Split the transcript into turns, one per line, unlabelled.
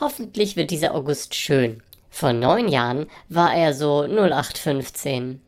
Hoffentlich wird dieser August schön. Vor neun Jahren war er so 0815.